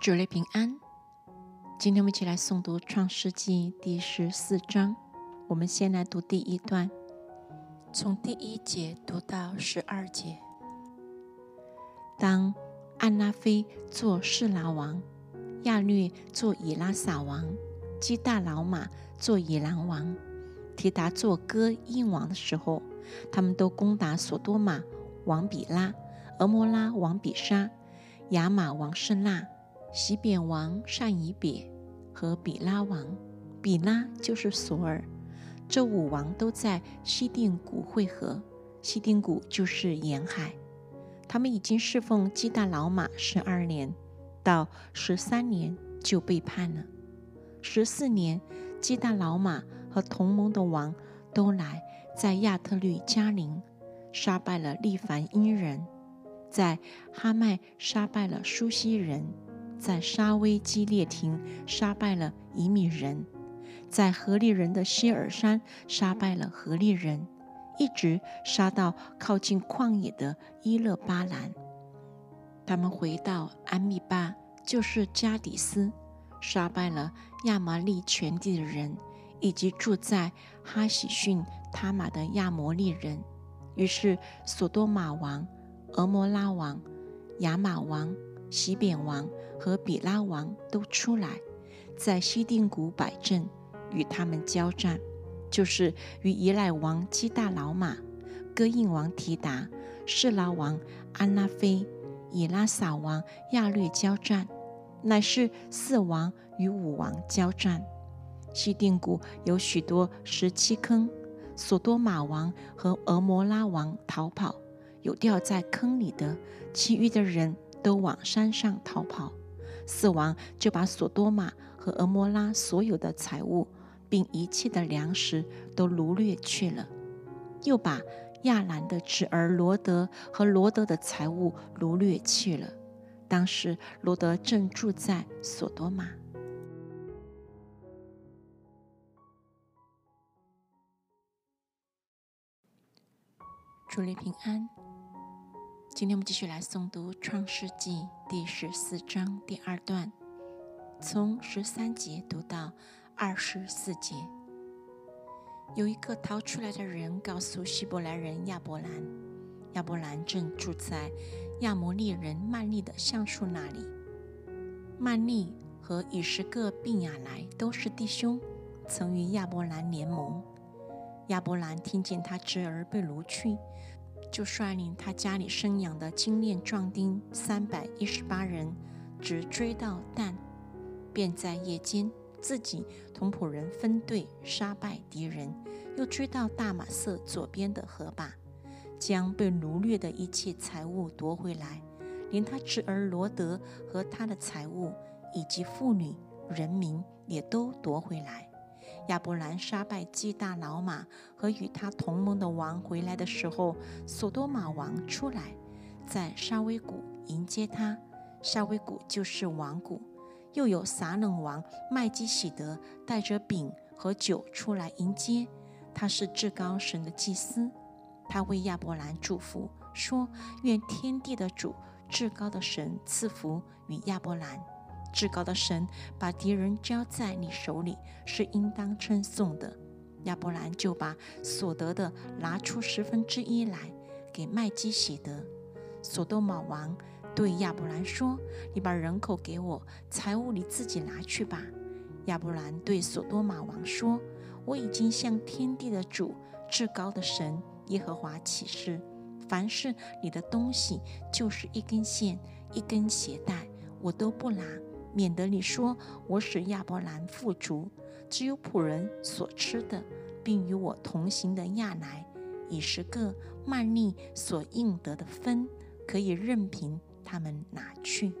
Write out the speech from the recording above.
主内平安。今天我们一起来诵读《创世纪》第十四章。我们先来读第一段，从第一节读到十二节。当安拉菲做示拉王，亚略做以拉撒王，基大老马做以兰王，提达做哥印王的时候，他们都攻打索多玛王比拉、俄摩拉王比沙、亚玛王圣纳、西扁王善以别和比拉王。比拉就是索尔。这五王都在西定谷会合。西定谷就是沿海。他们已经侍奉基大老马十二年，到十三年就背叛了。十四年，基大老马和同盟的王都来，在亚特律加林杀败了利凡因人，在哈麦杀败了苏西人，在沙威基列廷杀败了以米人，在何利人的希尔山杀败了何利人。一直杀到靠近旷野的伊勒巴兰，他们回到安密巴，就是加底斯，杀败了亚麻利全地的人，以及住在哈喜逊他玛的亚摩利人。于是，索多玛王、俄摩拉王、亚玛王、西扁王和比拉王都出来，在西定谷摆阵，与他们交战。就是与伊赖王基大老马、哥印王提达、士拉王安拉菲、以拉撒王亚略交战，乃是四王与五王交战。西定谷有许多石七坑，索多玛王和俄摩拉王逃跑，有掉在坑里的，其余的人都往山上逃跑。四王就把索多玛和俄摩拉所有的财物。并一切的粮食都掳掠去了，又把亚兰的侄儿罗德和罗德的财物掳掠去了。当时罗德正住在索多玛。主内平安。今天我们继续来诵读《创世纪》第十四章第二段，从十三节读到。二十四节，有一个逃出来的人告诉希伯来人亚伯兰，亚伯兰正住在亚摩利人曼利的橡树那里。曼利和以十个并亚来都是弟兄，曾与亚伯兰联盟。亚伯兰听见他侄儿被掳去，就率领他家里生养的精炼壮丁三百一十八人，直追到但，便在夜间。自己同仆人分队杀败敌人，又追到大马色左边的河坝，将被掳掠的一切财物夺回来，连他侄儿罗德和他的财物，以及妇女、人民也都夺回来。亚伯兰杀败基大老马和与他同盟的王回来的时候，索多玛王出来，在沙威谷迎接他。沙威谷就是王谷。又有撒冷王麦基喜德带着饼和酒出来迎接，他是至高神的祭司。他为亚伯兰祝福，说：“愿天地的主、至高的神赐福与亚伯兰。至高的神把敌人交在你手里，是应当称颂的。”亚伯兰就把所得的拿出十分之一来给麦基喜德。所多玛王。对亚伯兰说：“你把人口给我，财物你自己拿去吧。”亚伯兰对所多玛王说：“我已经向天地的主、至高的神耶和华起誓，凡是你的东西，就是一根线、一根鞋带，我都不拿，免得你说我使亚伯兰富足。只有仆人所吃的，并与我同行的亚来，以十个曼利所应得的分，可以任凭。”他们拿去。